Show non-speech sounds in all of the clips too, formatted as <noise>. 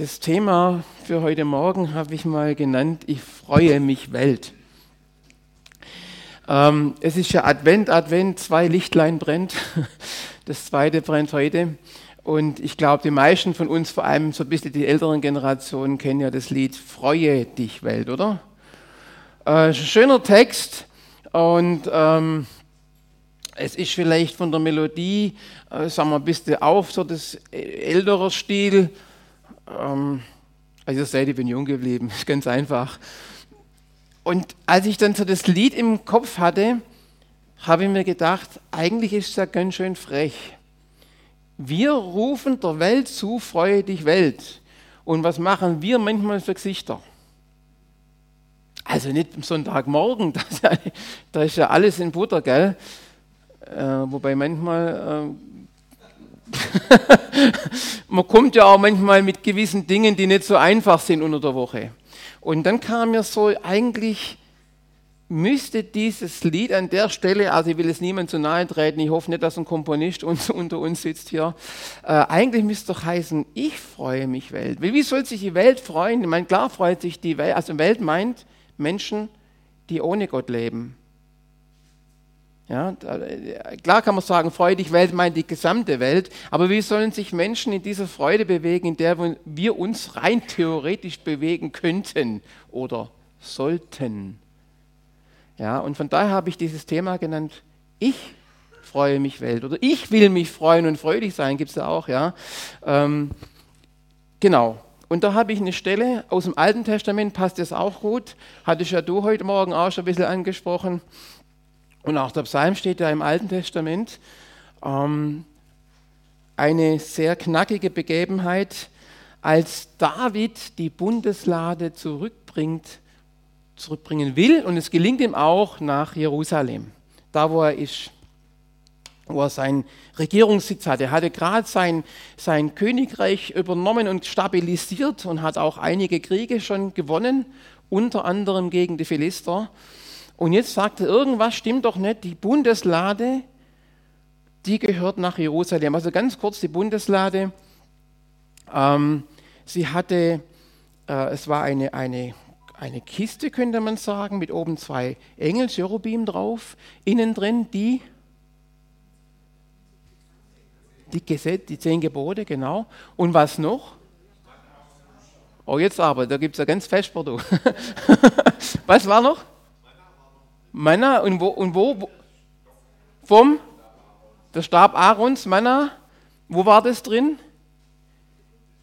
Das Thema für heute Morgen habe ich mal genannt, ich freue mich Welt. Ähm, es ist ja Advent, Advent, zwei Lichtlein brennt. <laughs> Das zweite brennt heute. Und ich glaube, die meisten von uns, vor allem so ein bisschen die älteren Generationen, kennen ja das Lied Freue dich Welt, oder? Äh, schöner Text und ähm, es ist vielleicht von der Melodie, äh, sagen wir ein bisschen auf, so das ältere Stil. Ähm, also ihr seht, ich bin jung geblieben, <laughs> ist ganz einfach. Und als ich dann so das Lied im Kopf hatte, habe ich mir gedacht, eigentlich ist es ja ganz schön frech. Wir rufen der Welt zu, freue dich Welt. Und was machen wir manchmal für Gesichter? Also nicht am Sonntagmorgen, <laughs> da ist ja alles in Butter, gell? Äh, wobei manchmal äh, <laughs> man kommt ja auch manchmal mit gewissen Dingen, die nicht so einfach sind unter der Woche. Und dann kam mir so, eigentlich müsste dieses Lied an der Stelle, also ich will es niemand zu nahe treten, ich hoffe nicht, dass ein Komponist uns, <laughs> unter uns sitzt hier, äh, eigentlich müsste doch heißen, ich freue mich Welt. Wie soll sich die Welt freuen? Ich meine, klar freut sich die Welt, also Welt meint Menschen, die ohne Gott leben. Ja, klar kann man sagen, freudig Welt meint die gesamte Welt, aber wie sollen sich Menschen in dieser Freude bewegen, in der wir uns rein theoretisch bewegen könnten oder sollten? Ja, und von daher habe ich dieses Thema genannt, ich freue mich Welt oder ich will mich freuen und freudig sein, gibt es ja auch, ja. Ähm, genau. Und da habe ich eine Stelle aus dem Alten Testament, passt das auch gut, hattest ja du heute Morgen auch schon ein bisschen angesprochen. Und auch der Psalm steht ja im Alten Testament. Ähm, eine sehr knackige Begebenheit, als David die Bundeslade zurückbringt, zurückbringen will. Und es gelingt ihm auch nach Jerusalem, da wo er ist, wo er seinen Regierungssitz hatte. Er hatte gerade sein, sein Königreich übernommen und stabilisiert und hat auch einige Kriege schon gewonnen, unter anderem gegen die Philister. Und jetzt sagt er, irgendwas stimmt doch nicht, die Bundeslade, die gehört nach Jerusalem. Also ganz kurz die Bundeslade. Ähm, sie hatte, äh, es war eine, eine, eine Kiste, könnte man sagen, mit oben zwei Engel, Cherubim drauf, innen drin die, die, Gesetz, die zehn Gebote, genau. Und was noch? Oh, jetzt aber, da gibt es ja ganz du. <laughs> was war noch? Manna und wo, und wo, vom, der Stab Aarons, Manna, wo war das drin?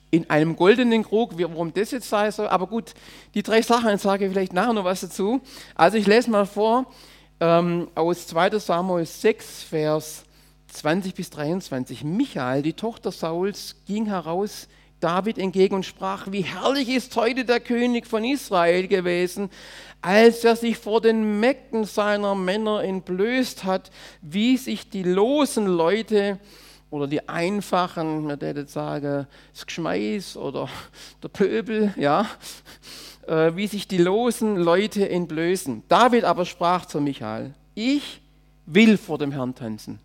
In einem goldenen Krug, warum das jetzt sein soll. Aber gut, die drei Sachen, sage ich vielleicht nachher noch was dazu. Also ich lese mal vor ähm, aus 2 Samuel 6, Vers 20 bis 23. Michael, die Tochter Sauls, ging heraus David entgegen und sprach, wie herrlich ist heute der König von Israel gewesen, als er sich vor den Mägden seiner Männer entblößt hat, wie sich die losen Leute oder die einfachen, man würde sagen, das Geschmeiß oder <laughs> der Pöbel, ja, äh, wie sich die losen Leute entblößen. David aber sprach zu Michael, ich will vor dem Herrn tanzen.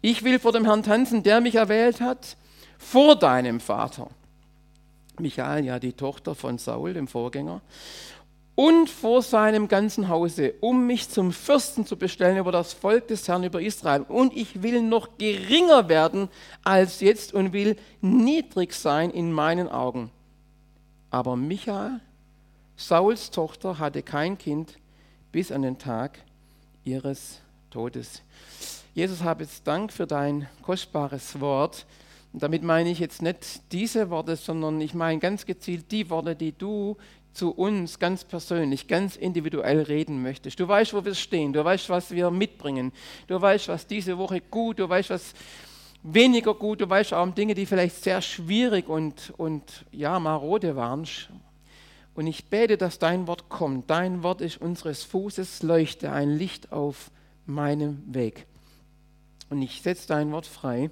Ich will vor dem Herrn tanzen, der mich erwählt hat vor deinem Vater. Michael, ja die Tochter von Saul, dem Vorgänger, und vor seinem ganzen Hause, um mich zum Fürsten zu bestellen über das Volk des Herrn, über Israel. Und ich will noch geringer werden als jetzt und will niedrig sein in meinen Augen. Aber Michael, Sauls Tochter, hatte kein Kind bis an den Tag ihres Todes. Jesus, habe jetzt Dank für dein kostbares Wort. Und damit meine ich jetzt nicht diese Worte, sondern ich meine ganz gezielt die Worte, die du zu uns ganz persönlich, ganz individuell reden möchtest. Du weißt, wo wir stehen, du weißt, was wir mitbringen, du weißt, was diese Woche gut, du weißt, was weniger gut, du weißt auch um Dinge, die vielleicht sehr schwierig und, und ja, marode waren. Und ich bete, dass dein Wort kommt. Dein Wort ist unseres Fußes Leuchte, ein Licht auf meinem Weg. Und ich setze dein Wort frei.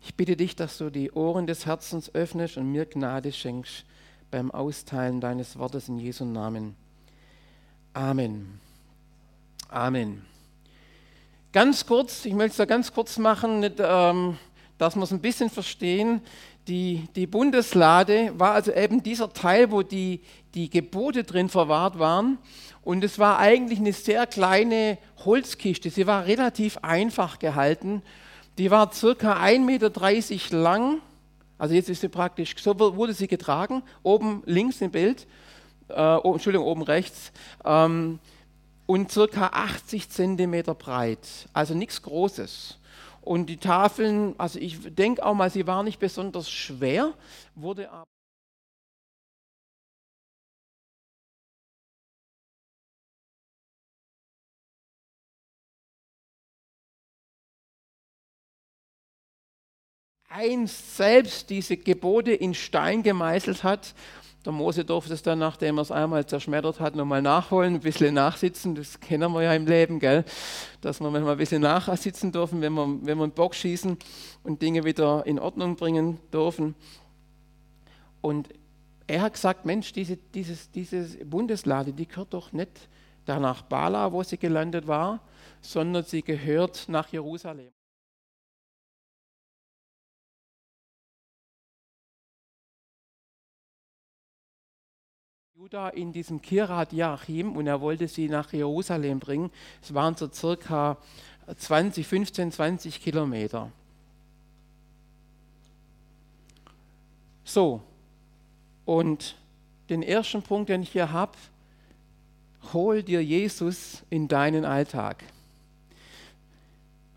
Ich bitte dich, dass du die Ohren des Herzens öffnest und mir Gnade schenkst beim Austeilen deines Wortes in Jesu Namen. Amen. Amen. Ganz kurz, ich möchte es da ganz kurz machen, ähm, dass wir es ein bisschen verstehen. Die, die Bundeslade war also eben dieser Teil, wo die, die Gebote drin verwahrt waren. Und es war eigentlich eine sehr kleine Holzkiste. Sie war relativ einfach gehalten. Die war circa 1,30 Meter lang. Also jetzt ist sie praktisch, so wurde sie getragen. Oben links im Bild, äh, Entschuldigung, oben rechts. Ähm, und circa 80 Zentimeter breit. Also nichts Großes. Und die Tafeln, also ich denke auch mal, sie waren nicht besonders schwer, wurde aber eins selbst diese Gebote in Stein gemeißelt hat. Der Mose durfte es dann, nachdem er es einmal zerschmettert hat, nochmal nachholen, ein bisschen nachsitzen. Das kennen wir ja im Leben, gell? dass wir manchmal ein bisschen nachsitzen dürfen, wenn wir, wenn wir einen Bock schießen und Dinge wieder in Ordnung bringen dürfen. Und er hat gesagt, Mensch, diese, dieses, diese Bundeslade, die gehört doch nicht da nach Bala, wo sie gelandet war, sondern sie gehört nach Jerusalem. Juda in diesem Kirat Joachim und er wollte sie nach Jerusalem bringen. Es waren so circa 20, 15, 20 Kilometer. So, und den ersten Punkt, den ich hier habe, hol dir Jesus in deinen Alltag.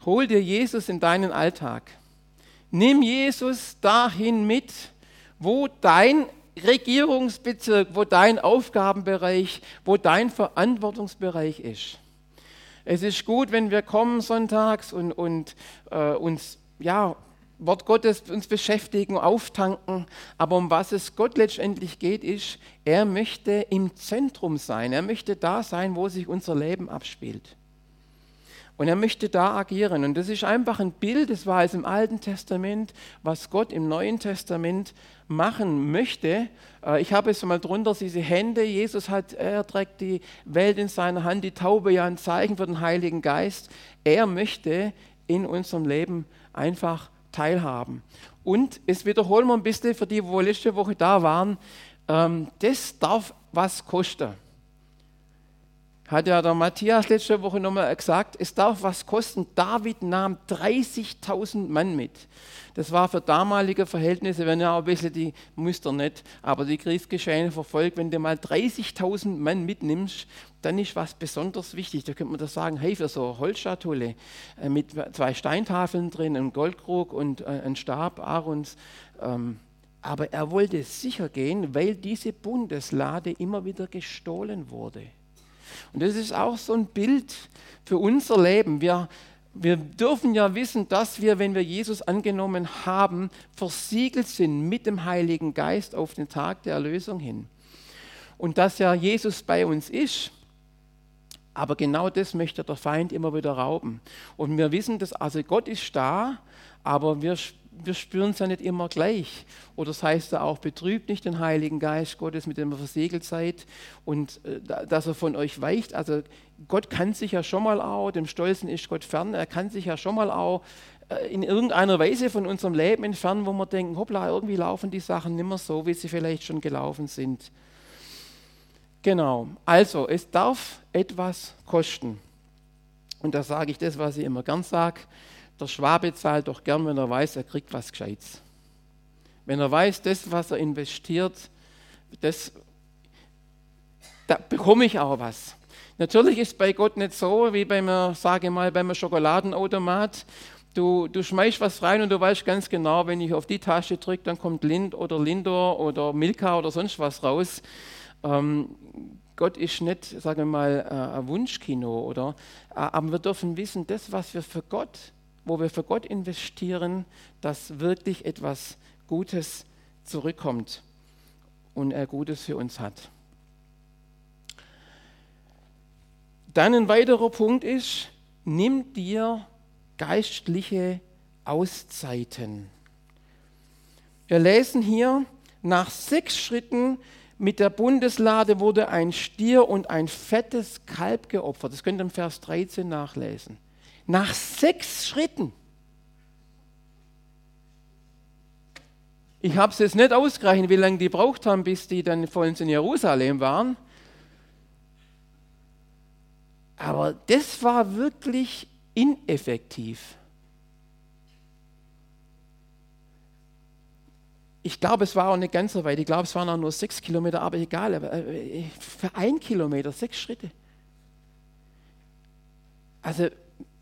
Hol dir Jesus in deinen Alltag. Nimm Jesus dahin mit, wo dein Regierungsbezirk, wo dein Aufgabenbereich, wo dein Verantwortungsbereich ist. Es ist gut, wenn wir kommen sonntags und, und äh, uns, ja, Wort Gottes uns beschäftigen, auftanken. Aber um was es Gott letztendlich geht, ist, er möchte im Zentrum sein. Er möchte da sein, wo sich unser Leben abspielt. Und er möchte da agieren. Und das ist einfach ein Bild, das war es im Alten Testament, was Gott im Neuen Testament machen möchte. Äh, ich habe es mal drunter, diese Hände. Jesus hat, er trägt die Welt in seiner Hand, die Taube ja ein Zeichen für den Heiligen Geist. Er möchte in unserem Leben einfach teilhaben. Und es wiederholen wir ein bisschen für die, die letzte Woche da waren, ähm, das darf was kosten hat ja der Matthias letzte Woche nochmal gesagt, es darf was kosten. David nahm 30.000 Mann mit. Das war für damalige Verhältnisse, wenn ja auch ein bisschen die Muster nicht, aber die Kriegsgeschehen verfolgt, wenn du mal 30.000 Mann mitnimmst, dann ist was besonders wichtig. Da könnte man das sagen, hey, für so eine Holzschatulle äh, mit zwei Steintafeln drin, einem Goldkrug und äh, Stab Aarons. Ähm, aber er wollte sicher gehen, weil diese Bundeslade immer wieder gestohlen wurde. Und das ist auch so ein Bild für unser Leben. Wir, wir dürfen ja wissen, dass wir, wenn wir Jesus angenommen haben, versiegelt sind mit dem Heiligen Geist auf den Tag der Erlösung hin. Und dass ja Jesus bei uns ist. Aber genau das möchte der Feind immer wieder rauben. Und wir wissen, dass also Gott ist da, aber wir wir spüren es ja nicht immer gleich. Oder das heißt ja auch, betrübt nicht den Heiligen Geist Gottes, mit dem ihr versiegelt seid und äh, dass er von euch weicht. Also Gott kann sich ja schon mal auch, dem Stolzen ist Gott fern, er kann sich ja schon mal auch äh, in irgendeiner Weise von unserem Leben entfernen, wo wir denken, hoppla, irgendwie laufen die Sachen nicht mehr so, wie sie vielleicht schon gelaufen sind. Genau, also es darf etwas kosten. Und da sage ich das, was ich immer gern sage der Schwabe zahlt doch gern, wenn er weiß, er kriegt was Gescheites. Wenn er weiß, das, was er investiert, das, da bekomme ich auch was. Natürlich ist bei Gott nicht so, wie beim, sage mal, beim Schokoladenautomat. Du, du schmeißt was rein und du weißt ganz genau, wenn ich auf die Tasche drücke, dann kommt Lind oder Lindor oder Milka oder sonst was raus. Ähm, Gott ist nicht, sagen wir mal, äh, ein Wunschkino, oder? Äh, aber wir dürfen wissen, das, was wir für Gott wo wir für Gott investieren, dass wirklich etwas Gutes zurückkommt und er Gutes für uns hat. Dann ein weiterer Punkt ist, nimm dir geistliche Auszeiten. Wir lesen hier, nach sechs Schritten mit der Bundeslade wurde ein Stier und ein fettes Kalb geopfert. Das könnt ihr im Vers 13 nachlesen. Nach sechs Schritten. Ich habe es jetzt nicht ausgerechnet, wie lange die braucht haben, bis die dann vollends in Jerusalem waren. Aber das war wirklich ineffektiv. Ich glaube, es war auch nicht ganz so weit. Ich glaube, es waren auch nur sechs Kilometer, aber egal. Äh, für ein Kilometer, sechs Schritte. Also,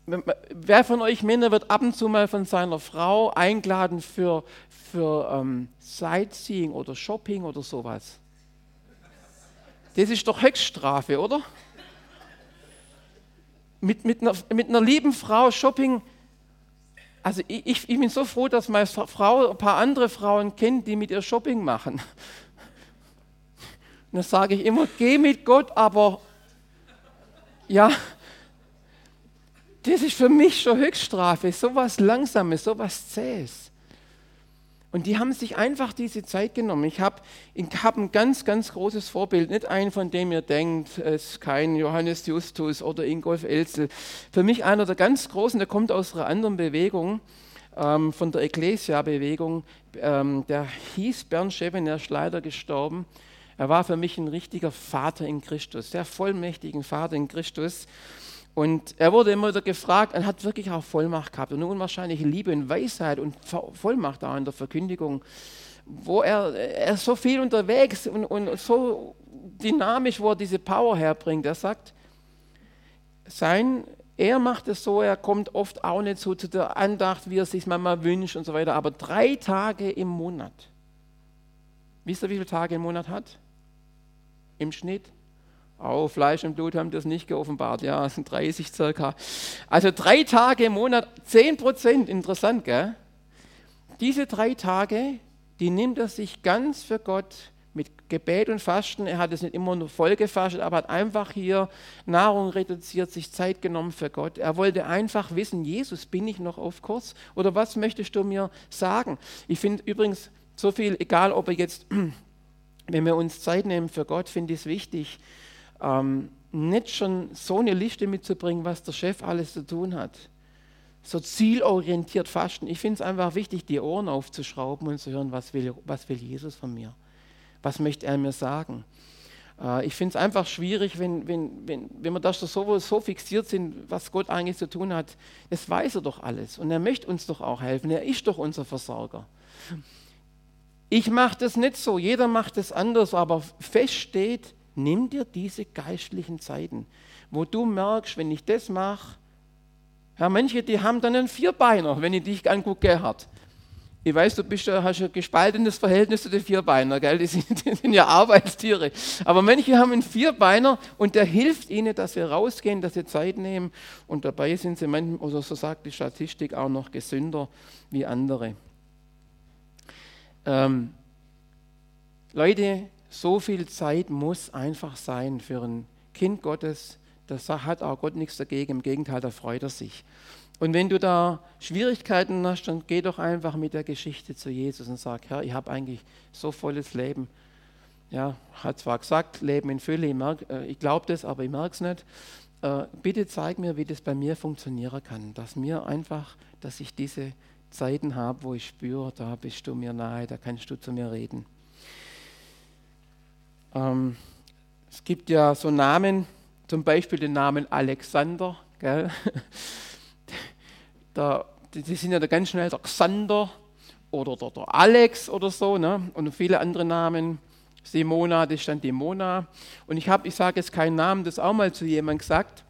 wer von euch Männer wird ab und zu mal von seiner Frau eingeladen für, für ähm, Sightseeing oder Shopping oder sowas? Das ist doch Höchststrafe, oder? Mit, mit, einer, mit einer lieben Frau Shopping also ich, ich, bin so froh, dass meine Frau ein paar andere Frauen kennt, die mit ihr Shopping machen. Und <laughs> dann sage ich immer, geh mit Gott, aber ja, das ist für mich schon Höchststrafe, so was Langsames, so was Zähes. Und die haben sich einfach diese Zeit genommen. Ich habe hab ein ganz, ganz großes Vorbild, nicht einen, von dem ihr denkt, es ist kein Johannes Justus oder Ingolf Elzel. Für mich einer der ganz Großen, der kommt aus einer anderen Bewegung, ähm, von der Ecclesia-Bewegung. Ähm, der hieß Bernd Scheven, er ist leider gestorben. Er war für mich ein richtiger Vater in Christus, sehr vollmächtigen Vater in Christus. Und er wurde immer wieder gefragt, er hat wirklich auch Vollmacht gehabt und eine unwahrscheinliche Liebe und Weisheit und Vollmacht da in der Verkündigung, wo er, er so viel unterwegs und, und so dynamisch, wo er diese Power herbringt. Er sagt, sein, er macht es so, er kommt oft auch nicht so zu der Andacht, wie er sich manchmal wünscht und so weiter, aber drei Tage im Monat. Wisst ihr, wie viele Tage im Monat hat? Im Schnitt? Auch Fleisch und Blut haben das nicht geoffenbart. Ja, es sind 30 circa. Also drei Tage im Monat, 10 Prozent. Interessant, gell? Diese drei Tage, die nimmt er sich ganz für Gott mit Gebet und Fasten. Er hat es nicht immer nur voll gefastet, aber hat einfach hier Nahrung reduziert, sich Zeit genommen für Gott. Er wollte einfach wissen, Jesus, bin ich noch auf Kurs? Oder was möchtest du mir sagen? Ich finde übrigens so viel, egal ob er jetzt, <clears throat> wenn wir uns Zeit nehmen für Gott, finde ich es wichtig, ähm, nicht schon so eine Liste mitzubringen, was der Chef alles zu tun hat. So zielorientiert fasten. Ich finde es einfach wichtig, die Ohren aufzuschrauben und zu hören, was will, was will Jesus von mir? Was möchte er mir sagen? Äh, ich finde es einfach schwierig, wenn, wenn, wenn, wenn wir da so, so fixiert sind, was Gott eigentlich zu tun hat. Das weiß er doch alles und er möchte uns doch auch helfen. Er ist doch unser Versorger. Ich mache das nicht so, jeder macht es anders, aber fest steht, Nimm dir diese geistlichen Zeiten, wo du merkst, wenn ich das mache, ja, manche, die haben dann einen Vierbeiner, wenn ich dich angucke, Gerhard. Ich weiß, du bist, hast ein gespaltenes Verhältnis zu den Vierbeiner, gell? Die, sind, die sind ja Arbeitstiere. Aber manche haben einen Vierbeiner und der hilft ihnen, dass sie rausgehen, dass sie Zeit nehmen. Und dabei sind sie manchmal, oder so sagt die Statistik, auch noch gesünder wie andere. Ähm, Leute, so viel Zeit muss einfach sein für ein Kind Gottes. Das hat auch Gott nichts dagegen. Im Gegenteil, da freut er sich. Und wenn du da Schwierigkeiten hast, dann geh doch einfach mit der Geschichte zu Jesus und sag, Herr, ich habe eigentlich so volles Leben. Ja, hat zwar gesagt, Leben in Fülle, ich, äh, ich glaube das, aber ich merke es nicht. Äh, bitte zeig mir, wie das bei mir funktionieren kann. Dass mir einfach, dass ich diese Zeiten habe, wo ich spüre, da bist du mir nahe, da kannst du zu mir reden. Ähm, es gibt ja so Namen, zum Beispiel den Namen Alexander. Gell? <laughs> Da, die, die, sind ja da ganz schnell der Xander oder der, der Alex oder so. Ne? Und viele andere Namen. Simona, das stand die Mona. Und ich habe, ich sage jetzt keinen Namen, das auch mal zu jemandem gesagt.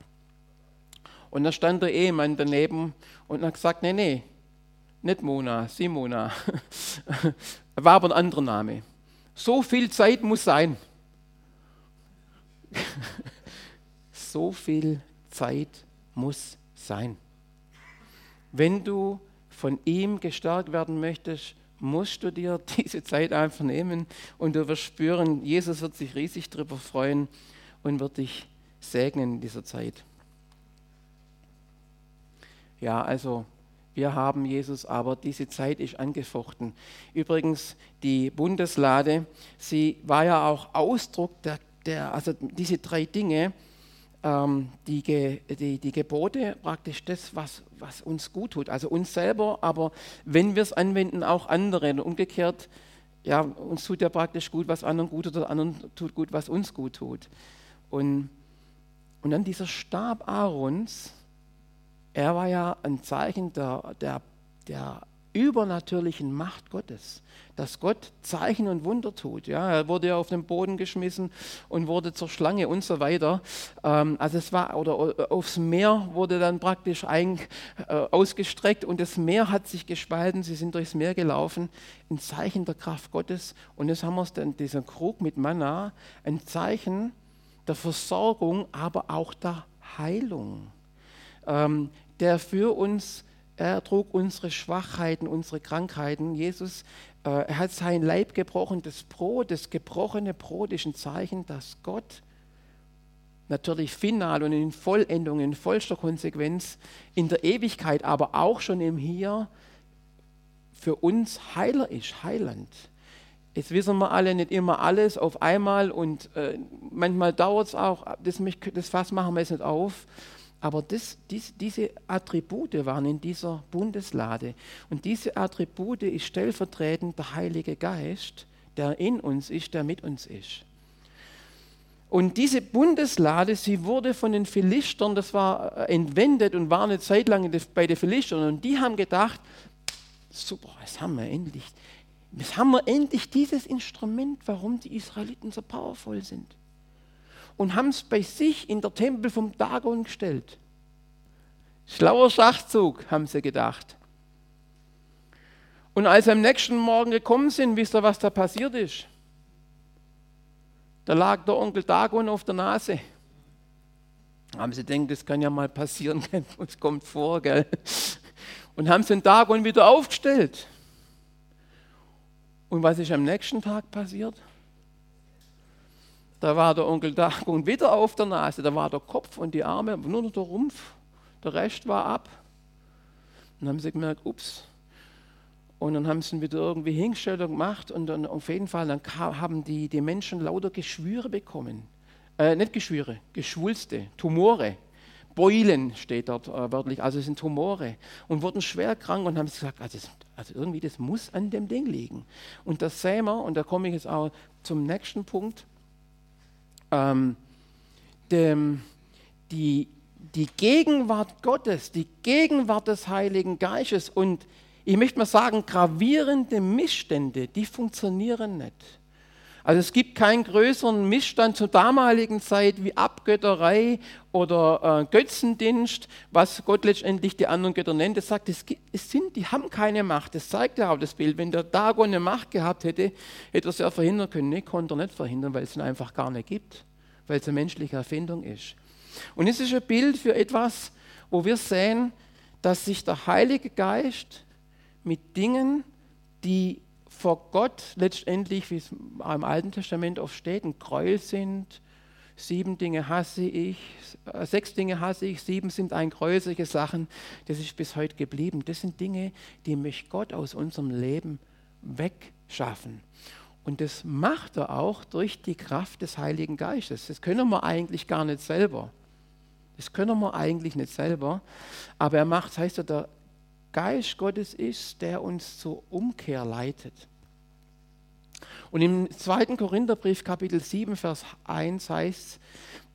Und da stand der Ehemann daneben und hat gesagt, nee, nee, nicht Mona, Simona. <laughs> War aber ein anderer Name. So viel Zeit muss sein. <laughs> so viel Zeit muss sein. Wenn du von ihm gestärkt werden möchtest, musst du dir <laughs> diese Zeit einfach nehmen und du wirst spüren, Jesus wird sich riesig darüber freuen und wird dich segnen in dieser Zeit. Ja, also wir haben Jesus, aber diese Zeit ist angefochten. Übrigens, die Bundeslade, sie war ja auch Ausdruck der der, also diese drei Dinge, ähm, die, die, die Gebote praktisch das, was, was uns gut tut. Also uns selber, aber wenn wir es anwenden, auch andere. Und umgekehrt, ja, uns tut ja praktisch gut, was anderen gut tut, oder anderen tut gut, was uns gut tut. Und, und dann dieser Stab Aarons, er war ja ein Zeichen der, der, der übernatürlichen Macht Gottes, dass Gott Zeichen und Wunder tut. Ja, er wurde ja auf den Boden geschmissen und wurde zur Schlange und so weiter. Ähm, also es war oder aufs Meer wurde dann praktisch ein, äh, ausgestreckt und das Meer hat sich gespalten. Sie sind durchs Meer gelaufen, ein Zeichen der Kraft Gottes. Und jetzt haben wir es dann dieser Krug mit Manna, ein Zeichen der Versorgung, aber auch der Heilung, ähm, der für uns er trug unsere Schwachheiten, unsere Krankheiten. Jesus, äh, er hat sein Leib gebrochen, das Brot, das gebrochene Brot ist ein Zeichen, dass Gott natürlich final und in Vollendung, in vollster Konsequenz in der Ewigkeit, aber auch schon im Hier für uns Heiler ist, Heiland. Jetzt wissen wir alle nicht immer alles auf einmal und äh, manchmal dauert es auch, das, das Fass machen wir jetzt nicht auf. Aber das, dies, diese Attribute waren in dieser Bundeslade. Und diese Attribute ist stellvertretend der Heilige Geist, der in uns ist, der mit uns ist. Und diese Bundeslade, sie wurde von den Philistern, das war äh, entwendet und war eine Zeit lang bei den Philistern. Und die haben gedacht, super, jetzt haben wir endlich, jetzt haben wir endlich dieses Instrument, warum die Israeliten so powervoll sind und haben es bei sich in der Tempel vom Dagon gestellt. Schlauer Schachzug, haben sie gedacht. Und als sie am nächsten Morgen gekommen sind, wisst ihr, was da passiert ist? Da lag der Onkel Dagon auf der Nase. Haben sie gedacht, das kann ja mal passieren, <laughs> es kommt vor, gell? Und haben sie den Dagon wieder aufgestellt. Und was ist am nächsten Tag passiert? Da war der Onkel Dagon <laughs> wieder auf der Nase, da war der Kopf und die Arme, nur noch der Rumpf, der Rest war ab. Dann haben sie gemerkt, ups. Und dann haben sie ihn wieder irgendwie hingestellt und gemacht und dann auf jeden Fall, dann haben die, die Menschen lauter Geschwüre bekommen. Äh, nicht Geschwüre, Geschwulste, Tumore. Beulen steht dort äh, wörtlich, also es sind Tumore und wurden schwer krank und haben gesagt, also, also, irgendwie das muss an dem Ding liegen. Und das sehen wir, und da komme ich jetzt auch zum nächsten Punkt, ähm, dem, die, die Gegenwart Gottes, die Gegenwart des Heiligen Geistes und ich möchte mal sagen, gravierende Missstände, die funktionieren nicht. Also es gibt keinen größeren Missstand zur damaligen Zeit wie Abgötterei oder äh, Götzendienst, was Gott letztendlich die anderen Götter nennt. Er sagt, es, gibt, es sind, die haben keine Macht. Das zeigt ja auch das Bild. Wenn der Dagon eine Macht gehabt hätte, hätte er es ja verhindern können. Nee, konnte er nicht verhindern, weil es ihn einfach gar nicht gibt, weil es eine menschliche Erfindung ist. Und es ist ein Bild für etwas, wo wir sehen, dass sich der Heilige Geist mit Dingen, die vor Gott letztendlich, wie es im Alten Testament oft steht, ein Gräuel sind. Sieben Dinge hasse ich, äh, sechs Dinge hasse ich, sieben sind ein Gräuel, solche Sachen. Das ist bis heute geblieben. Das sind Dinge, die möchte Gott aus unserem Leben wegschaffen. Und das macht er auch durch die Kraft des Heiligen Geistes. Das können wir eigentlich gar nicht selber. Das können wir eigentlich nicht selber. Aber er macht, das heißt ja, der Geist Gottes ist, der uns zur Umkehr leitet. Und im 2. Korintherbrief Kapitel 7, Vers 1 heißt es,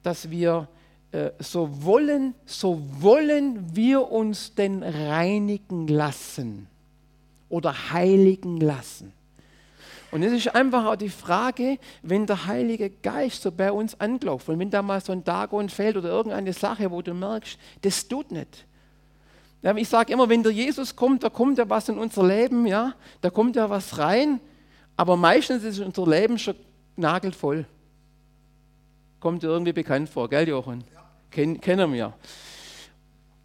dass wir äh, so wollen, so wollen wir uns denn reinigen lassen oder heiligen lassen. Und es ist einfach auch die Frage, wenn der Heilige Geist so bei uns anklopft und wenn da mal so ein Dagon fällt oder irgendeine Sache, wo du merkst, das tut nicht. Ich sage immer, wenn der Jesus kommt, da kommt ja was in unser Leben, ja, da kommt ja was rein, aber meistens ist unser Leben schon nagelvoll. Kommt dir irgendwie bekannt vor, gell, Jochen? Ja. Ken, kennen wir.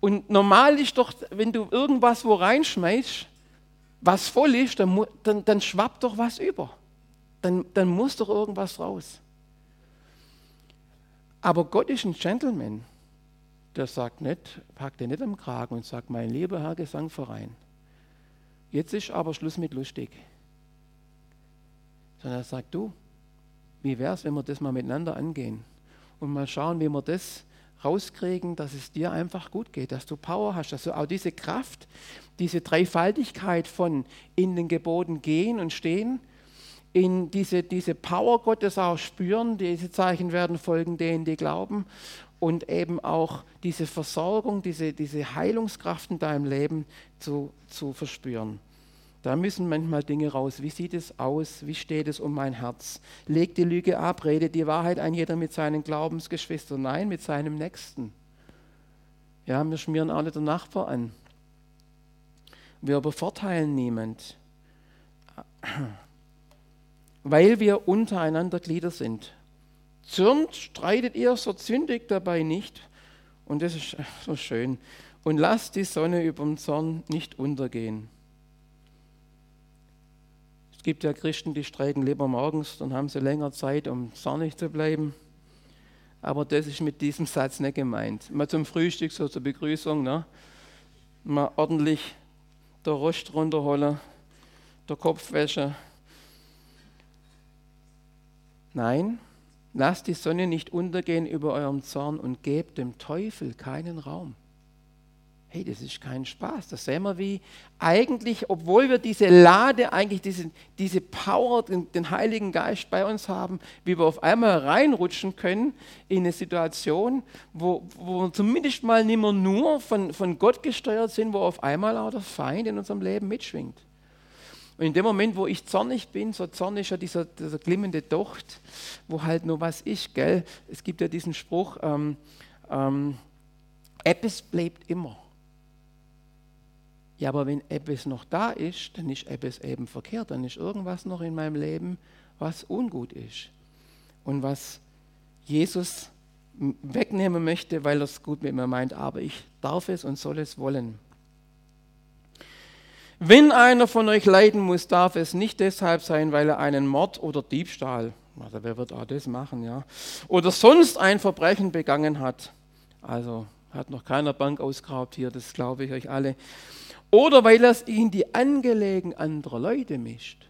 Und normal ist doch, wenn du irgendwas wo reinschmeißt, was voll ist, dann, dann, dann schwappt doch was über. Dann, dann muss doch irgendwas raus. Aber Gott ist ein Gentleman. Der sagt nicht, packt dir nicht am Kragen und sagt, mein lieber Herr Gesangverein, jetzt ist aber Schluss mit lustig. Sondern er sagt, du, wie wäre es, wenn wir das mal miteinander angehen? Und mal schauen, wie wir das rauskriegen, dass es dir einfach gut geht, dass du Power hast, dass du auch diese Kraft, diese Dreifaltigkeit von in den Geboten gehen und stehen, in diese, diese Power Gottes auch spüren, diese Zeichen werden folgen denen, die glauben und eben auch diese Versorgung, diese, diese Heilungskraft in deinem Leben zu, zu verspüren. Da müssen manchmal Dinge raus. Wie sieht es aus? Wie steht es um mein Herz? Leg die Lüge ab, redet die Wahrheit ein, jeder mit seinen Glaubensgeschwistern. Nein, mit seinem Nächsten. Ja, wir schmieren alle den Nachbar an. Wir übervorteilen niemand, weil wir untereinander Glieder sind. Zürnt, streitet ihr, so zündig dabei nicht. Und das ist <laughs> so schön. Und lasst die Sonne über dem Zorn nicht untergehen. Es gibt ja Christen, die streiken lieber morgens, dann haben sie länger Zeit, um zornig zu bleiben. Aber das ist mit diesem Satz nicht gemeint. Mal zum Frühstück, so zur Begrüßung, ne? mal ordentlich der Rost runterholen, der Kopfwäsche. Nein, lasst die Sonne nicht untergehen über eurem Zorn und gebt dem Teufel keinen Raum. Hey, das ist kein Spaß. Das sehen wir wie eigentlich, obwohl wir diese Lade, eigentlich diese, diese Power, den, den Heiligen Geist bei uns haben, wie wir auf einmal reinrutschen können in eine Situation, wo, wo wir zumindest mal nicht mehr nur von, von Gott gesteuert sind, wo auf einmal auch der Feind in unserem Leben mitschwingt. Und in dem Moment, wo ich zornig bin, so zornig ist ja dieser, dieser glimmende Docht, wo halt nur was ist, gell? Es gibt ja diesen Spruch, ähm, ähm, etwas bleibt immer. Ja, aber wenn etwas noch da ist, dann ist etwas eben verkehrt. Dann ist irgendwas noch in meinem Leben, was ungut ist. Und was Jesus wegnehmen möchte, weil er es gut mit mir meint. Aber ich darf es und soll es wollen. Wenn einer von euch leiden muss, darf es nicht deshalb sein, weil er einen Mord oder Diebstahl, also wer wird auch das machen, ja, oder sonst ein Verbrechen begangen hat. Also hat noch keiner Bank ausgeraubt hier, das glaube ich euch alle oder weil es in die Angelegen anderer Leute mischt.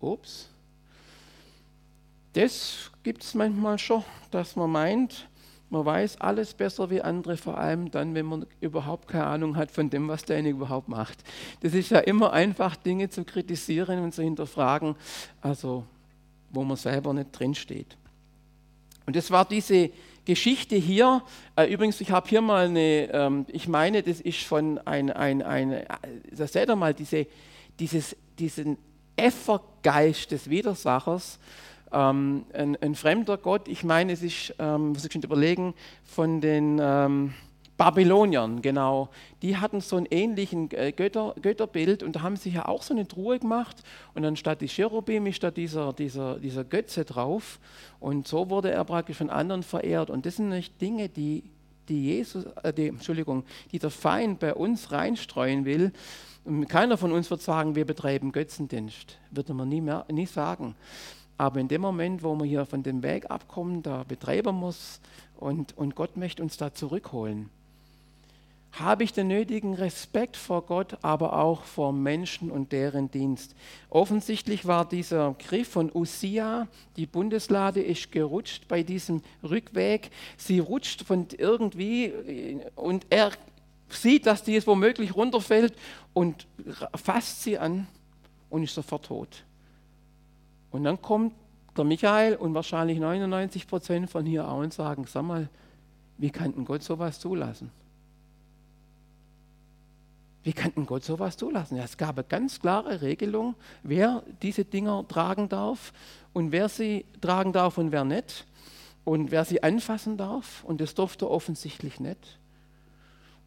Ups. Das gibt es manchmal schon, dass man meint, man weiß alles besser wie andere, vor allem dann, wenn man überhaupt keine Ahnung hat von dem, was der eine überhaupt macht. Das ist ja immer einfach, Dinge zu kritisieren und zu hinterfragen, also wo man selber nicht drinsteht. Und das war diese Geschichte hier, äh, übrigens, ich habe hier mal eine, ähm, ich meine, das ist von ein, ein, ein äh, da seht ihr mal diese, dieses, diesen Effergeist des Widersachers, ähm, ein, ein, fremder Gott, ich meine, es ist, ähm, muss ich schon überlegen, von den, ähm, Babyloniern, genau, die hatten so ein ähnlichen äh, Götter, Götterbild und da haben sie ja auch so eine Truhe gemacht und dann statt die Cherubim ist da dieser, dieser, dieser Götze drauf und so wurde er praktisch von anderen verehrt und das sind nicht Dinge, die, die Jesus, äh, die, Entschuldigung, die der Feind bei uns reinstreuen will. Und keiner von uns wird sagen, wir betreiben Götzendienst, würde man nie, mehr, nie sagen. Aber in dem Moment, wo wir hier von dem Weg abkommen, da betreiben wir es und, und Gott möchte uns da zurückholen habe ich den nötigen Respekt vor Gott, aber auch vor Menschen und deren Dienst. Offensichtlich war dieser Griff von Usia, die Bundeslade ist gerutscht bei diesem Rückweg. Sie rutscht von irgendwie und er sieht, dass die jetzt womöglich runterfällt und fasst sie an und ist sofort tot. Und dann kommt der Michael und wahrscheinlich 99 Prozent von hier auch und sagen, sag mal, wie kann denn Gott sowas zulassen? Wie kann denn Gott sowas zulassen? Ja, es gab eine ganz klare Regelung, wer diese Dinger tragen darf und wer sie tragen darf und wer nicht. Und wer sie anfassen darf. Und das durfte offensichtlich nicht.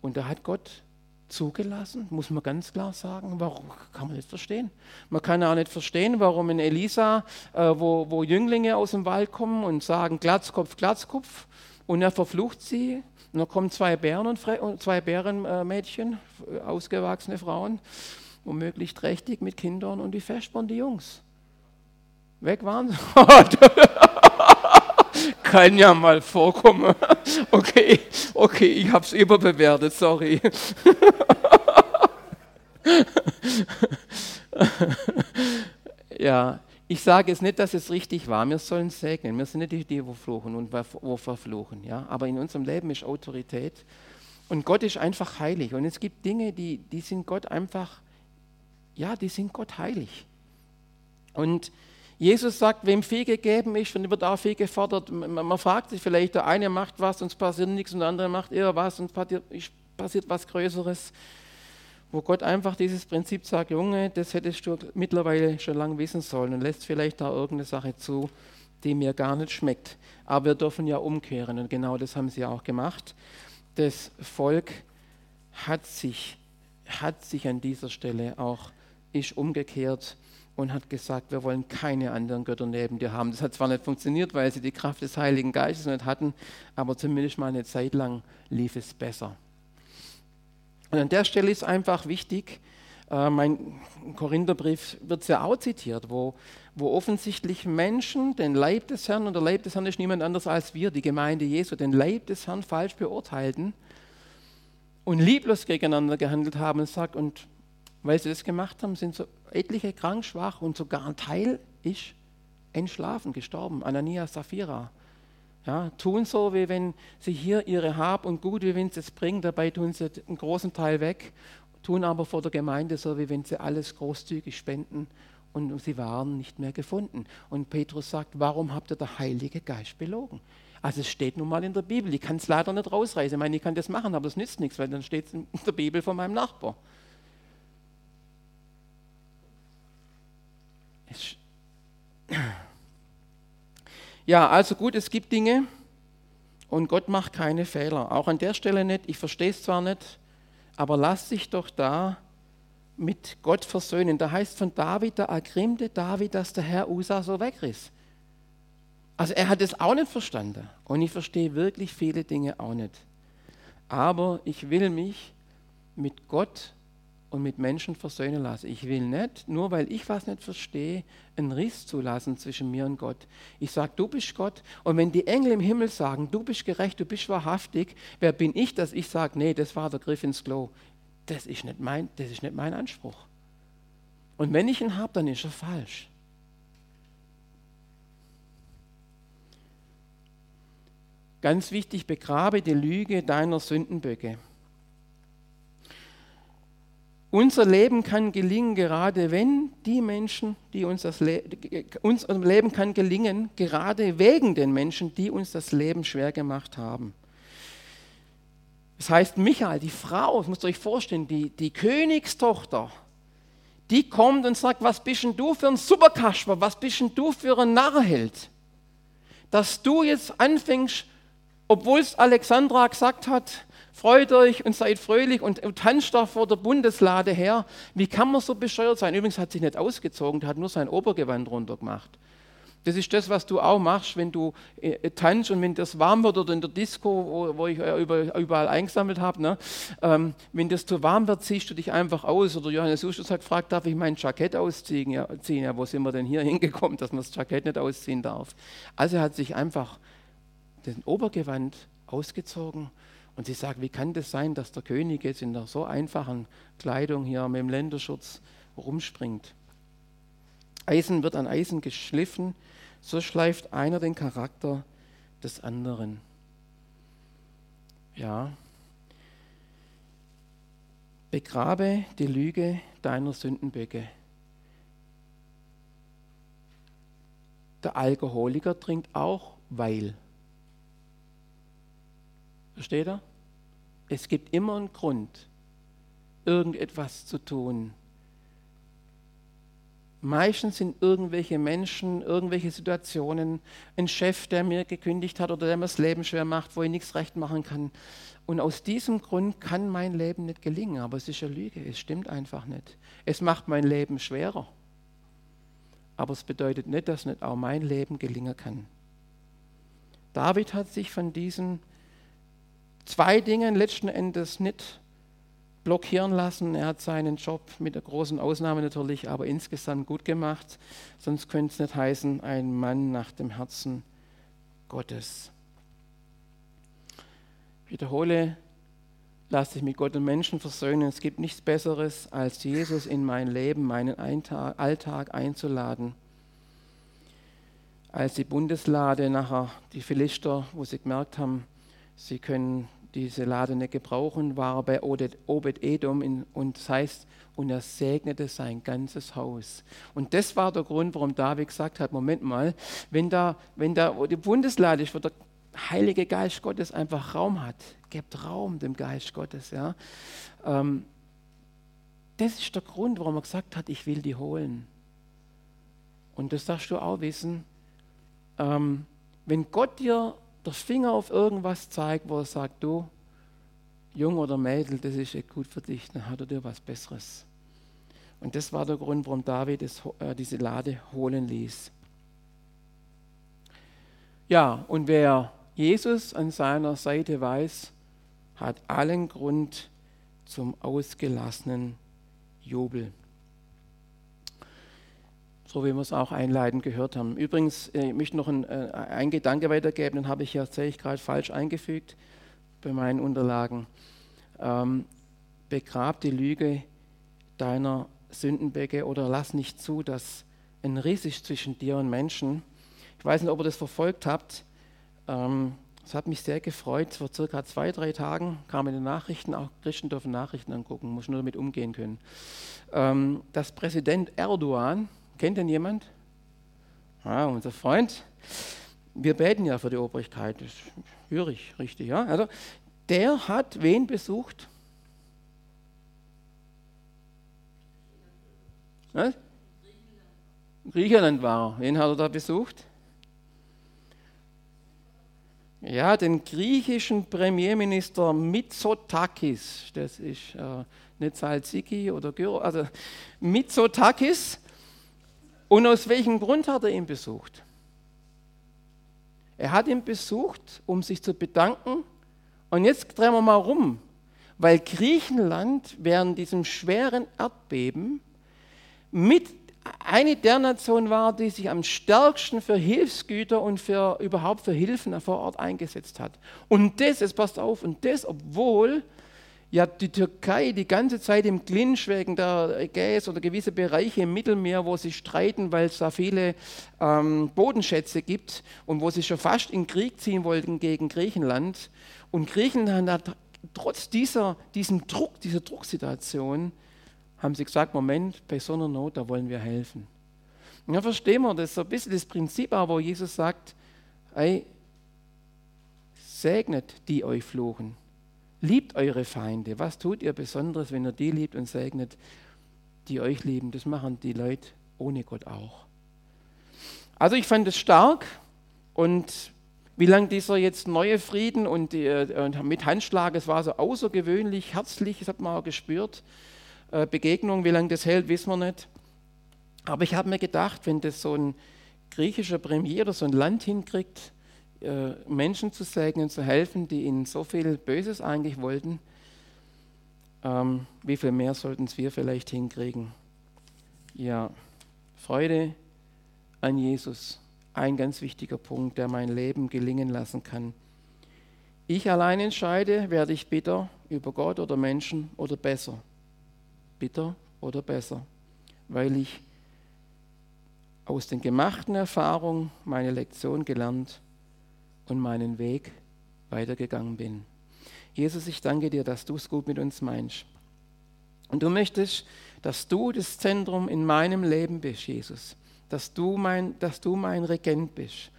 Und da hat Gott zugelassen, muss man ganz klar sagen. Warum kann man nicht verstehen? Man kann auch nicht verstehen, warum in Elisa, äh, wo, wo Jünglinge aus dem Wald kommen und sagen Glatzkopf, Glatzkopf, und er verflucht sie und dann kommen zwei Bären und zwei Bärenmädchen, äh, ausgewachsene Frauen, womöglich trächtig mit Kindern und die Vespern, die Jungs. Weg waren sie. <laughs> Kann ja mal vorkommen. <laughs> Okay, okay, ich habe es überbewertet, sorry. <laughs> ja, ich sage jetzt nicht, dass es richtig war. Wir sollen segnen. Wir sind nicht die, die wo fluchen und wo verfluchen. Ja? Aber in unserem Leben ist Autorität. Und Gott ist einfach heilig. Und es gibt Dinge, die, die sind Gott einfach, ja, die sind Gott heilig. Und Jesus sagt, wem viel gegeben ist, und wird auch viel gefordert. Man, fragt sich vielleicht, der eine macht was und es passiert nichts und der andere macht eher was und passiert was Größeres. Wo Gott einfach dieses Prinzip sagt, Junge, das hättest du mittlerweile schon lange wissen sollen und lässt vielleicht da irgendeine Sache zu, die mir gar nicht schmeckt. Aber wir dürfen ja umkehren und genau das haben sie auch gemacht. Das Volk hat sich, hat sich an dieser Stelle auch ist umgekehrt und hat gesagt, wir wollen keine anderen Götter neben dir haben. Das hat zwar nicht funktioniert, weil sie die Kraft des Heiligen Geistes nicht hatten, aber zumindest mal eine Zeit lang lief es besser. Und an der Stelle ist einfach wichtig, äh, mein Korintherbrief wird ja auch zitiert, wo, wo offensichtlich Menschen den Leib des Herrn, und der Leib des Herrn ist niemand anders als wir, die Gemeinde Jesu, den Leib des Herrn falsch beurteilten und lieblos gegeneinander gehandelt haben und sagt, und weil sie das gemacht haben, sind so etliche krank, schwach und sogar ein Teil ist entschlafen, gestorben. Ananias, Sapphira. Ja, tun so, wie wenn sie hier ihre Hab und Gut, wie wenn sie es bringen, dabei tun sie einen großen Teil weg, tun aber vor der Gemeinde so, wie wenn sie alles großzügig spenden und sie waren nicht mehr gefunden. Und Petrus sagt, warum habt ihr der Heilige Geist belogen? Also es steht nun mal in der Bibel, ich kann es leider nicht rausreißen, ich meine, ich kann das machen, aber das nützt nichts, weil dann steht es in der Bibel von meinem Nachbar. Ja, also gut, es gibt Dinge und Gott macht keine Fehler. Auch an der Stelle nicht. Ich verstehe es zwar nicht, aber lass dich doch da mit Gott versöhnen. Da heißt von David, da ergrimmte David, dass der Herr Usa so wegriss. Also er hat es auch nicht verstanden. Und ich verstehe wirklich viele Dinge auch nicht. Aber ich will mich mit Gott und mit Menschen versöhnen lassen. Ich will nicht, nur weil ich was nicht verstehe, einen Riss zulassen zwischen mir und Gott. Ich sage, du bist Gott. Und wenn die Engel im Himmel sagen, du bist gerecht, du bist wahrhaftig, wer bin ich, dass ich sage, nee, das war der Griff ins Klo. Das ist nicht mein, das ist nicht mein Anspruch. Und wenn ich ihn habe, dann ist er falsch. Ganz wichtig, begrabe die Lüge deiner Sündenböcke. Unser Leben kann gelingen, gerade wenn die Menschen, die uns das Le unser Leben kann gelingen, gerade wegen den Menschen, die uns das Leben schwer gemacht haben. Das heißt, Michael, die Frau, das müsst ihr euch vorstellen, die, die Königstochter, die kommt und sagt, was bist denn du für ein Superkasper, was bist denn du für ein Narrheld, dass du jetzt anfängst, obwohl es Alexandra gesagt hat, Freut euch und seid fröhlich und, tanzt da vor der Bundeslade her. Wie kann man so bescheuert sein? Übrigens hat sich nicht ausgezogen, der hat nur sein Obergewand runtergemacht. Das ist das, was du auch machst, wenn du äh, tanzt und wenn das warm wird oder in der Disco, wo, wo ich äh, über, überall eingesammelt habe. Ne? Ähm, wenn das zu warm wird, ziehst du dich einfach aus. Oder Johannes Justus hat gefragt, darf ich mein Jackett ausziehen? Ja, ziehen? ja, wo sind wir denn hier <laughs> hingekommen, dass man das Jackett nicht ausziehen darf? Also er hat sich einfach den Obergewand ausgezogen und sie sagt, wie kann das sein, dass der König jetzt in der so einfachen Kleidung hier mit dem Länderschutz rumspringt? Eisen wird an Eisen geschliffen, so schleift einer den Charakter des anderen. Ja. Begrabe die Lüge deiner Sündenböcke. Der Alkoholiker trinkt auch weil. Versteht er? Es gibt immer einen Grund, irgendetwas zu tun. Meistens sind irgendwelche Menschen, irgendwelche Situationen, ein Chef, der mir gekündigt hat oder der mir das Leben schwer macht, wo ich nichts recht machen kann. Und aus diesem Grund kann mein Leben nicht gelingen. Aber es ist eine Lüge, es stimmt einfach nicht. Es macht mein Leben schwerer. Aber es bedeutet nicht, dass nicht auch mein Leben gelingen kann. David hat sich von diesen zwei Dingen letzten Endes nicht blockieren lassen. Er hat seinen Job mit der großen Ausnahme natürlich, aber insgesamt gut gemacht. Sonst könnte es nicht heißen, ein Mann nach dem Herzen Gottes. Ich wiederhole, lass dich mit Gott und Menschen versöhnen. Es gibt nichts Besseres, als Jesus in mein Leben, meinen Alltag einzuladen. als die Bundeslade nachher, die Philister, wo sie gemerkt haben, sie können diese Lade nicht gebrauchen, war er bei Obed-Edom und das heißt, und er segnete sein ganzes Haus. Und das war der Grund, warum David gesagt hat, Moment mal, wenn da, wenn da die Bundeslade ist, wo der Heilige Geist Gottes einfach Raum hat, gebt Raum dem Geist Gottes, ja. Ähm, das ist der Grund, warum er gesagt hat, ich will die holen. Und das darfst du auch wissen, ähm, wenn Gott dir der Finger auf irgendwas zeigt, wo er sagt, du, Jung oder Mädel, das ist echt gut für dich, dann hat er dir was Besseres. Und das war der Grund, warum David das, äh, diese Lade holen ließ. Ja, und wer Jesus an seiner Seite weiß, hat allen Grund zum ausgelassenen Jubel so wie wir es auch einleitend gehört haben. Übrigens, äh, ich möchte noch einen, äh, einen Gedanke weitergeben, den habe ich ja, sehe ich gerade falsch eingefügt bei meinen Unterlagen. Ähm, begrab die Lüge deiner Sündenbecke oder lass nicht zu, dass ein Riss ist zwischen dir und Menschen. Ich weiß nicht, ob ihr das verfolgt habt. Ähm, es hat mich sehr gefreut. Vor circa zwei, drei Tagen kamen die Nachrichten, auch Christen dürfen Nachrichten angucken, muss nur damit umgehen können, ähm, dass Präsident Erdogan, Kennt denn jemand? Ah, unser Freund. Wir beten ja für die Obrigkeit, das höre ich richtig. Ja? Also, der hat wen besucht? Was? Griechenland war er. Wen hat er da besucht? Ja, den griechischen Premierminister Mitsotakis. Das ist äh, nicht Salziki oder Gyro, also Mitsotakis und aus welchem Grund hat er ihn besucht? Er hat ihn besucht, um sich zu bedanken. Und jetzt drehen wir mal rum, weil Griechenland während diesem schweren Erdbeben mit eine der Nationen war, die sich am stärksten für Hilfsgüter und für überhaupt für Hilfen vor Ort eingesetzt hat. Und das, es passt auf, und das, obwohl ja die Türkei die ganze Zeit im Clinch wegen der Ägäis oder gewisse Bereiche im Mittelmeer, wo sie streiten, weil es da viele ähm, Bodenschätze gibt und wo sie schon fast in Krieg ziehen wollten gegen Griechenland. Und Griechenland hat trotz dieser, diesem Druck, dieser Drucksituation, haben sie gesagt, Moment, bei so einer Not, da wollen wir helfen. Und dann verstehen wir das so ein bisschen das Prinzip, aber wo Jesus sagt, ey, segnet die euch fluchen. Liebt eure Feinde. Was tut ihr Besonderes, wenn ihr die liebt und segnet, die euch lieben? Das machen die Leute ohne Gott auch. Also ich fand es stark und wie lange dieser jetzt neue Frieden und, die, und mit Handschlag, es war so außergewöhnlich, herzlich, das hat man auch gespürt, äh, Begegnung, wie lange das hält, wissen wir nicht. Aber ich habe mir gedacht, wenn das so ein griechischer Premier oder so ein Land hinkriegt, äh, Menschen zu segnen, zu helfen, die ihnen so viel Böses eigentlich wollten, ähm, wie viel mehr sollten es wir vielleicht hinkriegen? Ja, Freude an Jesus, ein ganz wichtiger Punkt, der mein Leben gelingen lassen kann. Ich allein entscheide, werde ich bitter über Gott oder Menschen oder besser. Bitter oder besser, weil ich aus den gemachten Erfahrungen meine Lektion gelernt habe und meinen Weg weitergegangen bin. Jesus, ich danke dir, dass du es gut mit uns meinst. Und du möchtest, dass du das Zentrum in meinem Leben bist, Jesus. Dass du mein, dass du mein Regent bist.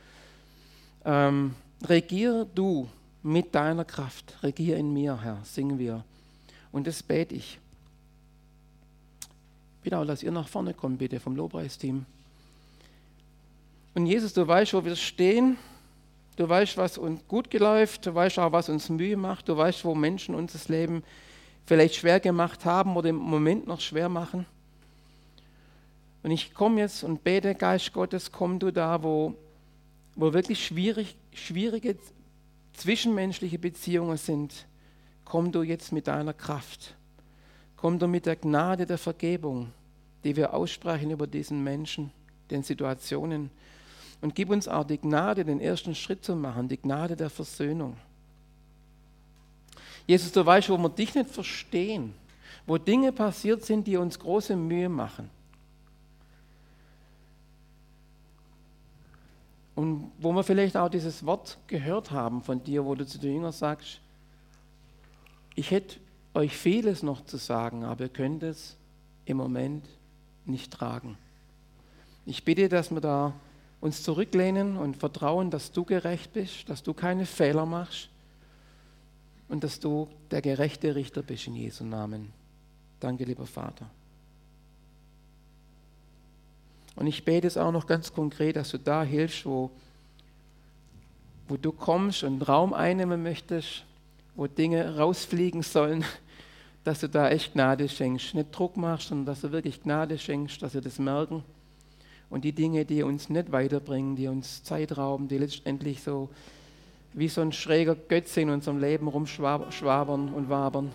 Ähm, regier du mit deiner Kraft. Regier in mir, Herr, singen wir. Und das bete ich. Bitte auch, dass ihr nach vorne kommt, bitte, vom Lobpreisteam. Und Jesus, du weißt, wo wir stehen. Du weißt, was uns gut geläuft, du weißt auch, was uns Mühe macht, du weißt, wo Menschen uns das Leben vielleicht schwer gemacht haben oder im Moment noch schwer machen. Und ich komme jetzt und bete, Geist Gottes, komm du da, wo, wo wirklich schwierig, schwierige zwischenmenschliche Beziehungen sind. Komm du jetzt mit deiner Kraft. Komm du mit der Gnade der Vergebung, die wir aussprechen über diesen Menschen, den Situationen, und gib uns auch die Gnade, den ersten Schritt zu machen, die Gnade der Versöhnung. Jesus, du weißt, wo wir dich nicht verstehen, wo Dinge passiert sind, die uns große Mühe machen. Und wo wir vielleicht auch dieses Wort gehört haben von dir, wo du zu den Jüngern sagst, ich hätte euch vieles noch zu sagen, aber ihr könnt es im Moment nicht tragen. Ich bitte, dass wir da uns zurücklehnen und vertrauen, dass du gerecht bist, dass du keine Fehler machst und dass du der gerechte Richter bist in Jesu Namen. Danke, lieber Vater. Und ich bete es auch noch ganz konkret, dass du da hilfst, wo, wo du kommst und Raum einnehmen möchtest, wo Dinge rausfliegen sollen, dass du da echt Gnade schenkst. Nicht Druck machst, sondern dass du wirklich Gnade schenkst, dass wir das merken. Und die Dinge, die uns nicht weiterbringen, die uns Zeit rauben, die letztendlich so wie so ein schräger Götze in unserem Leben rumschwabern und wabern,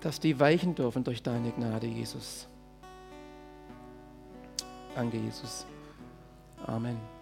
dass die weichen dürfen durch deine Gnade, Jesus. Danke, Jesus. Amen.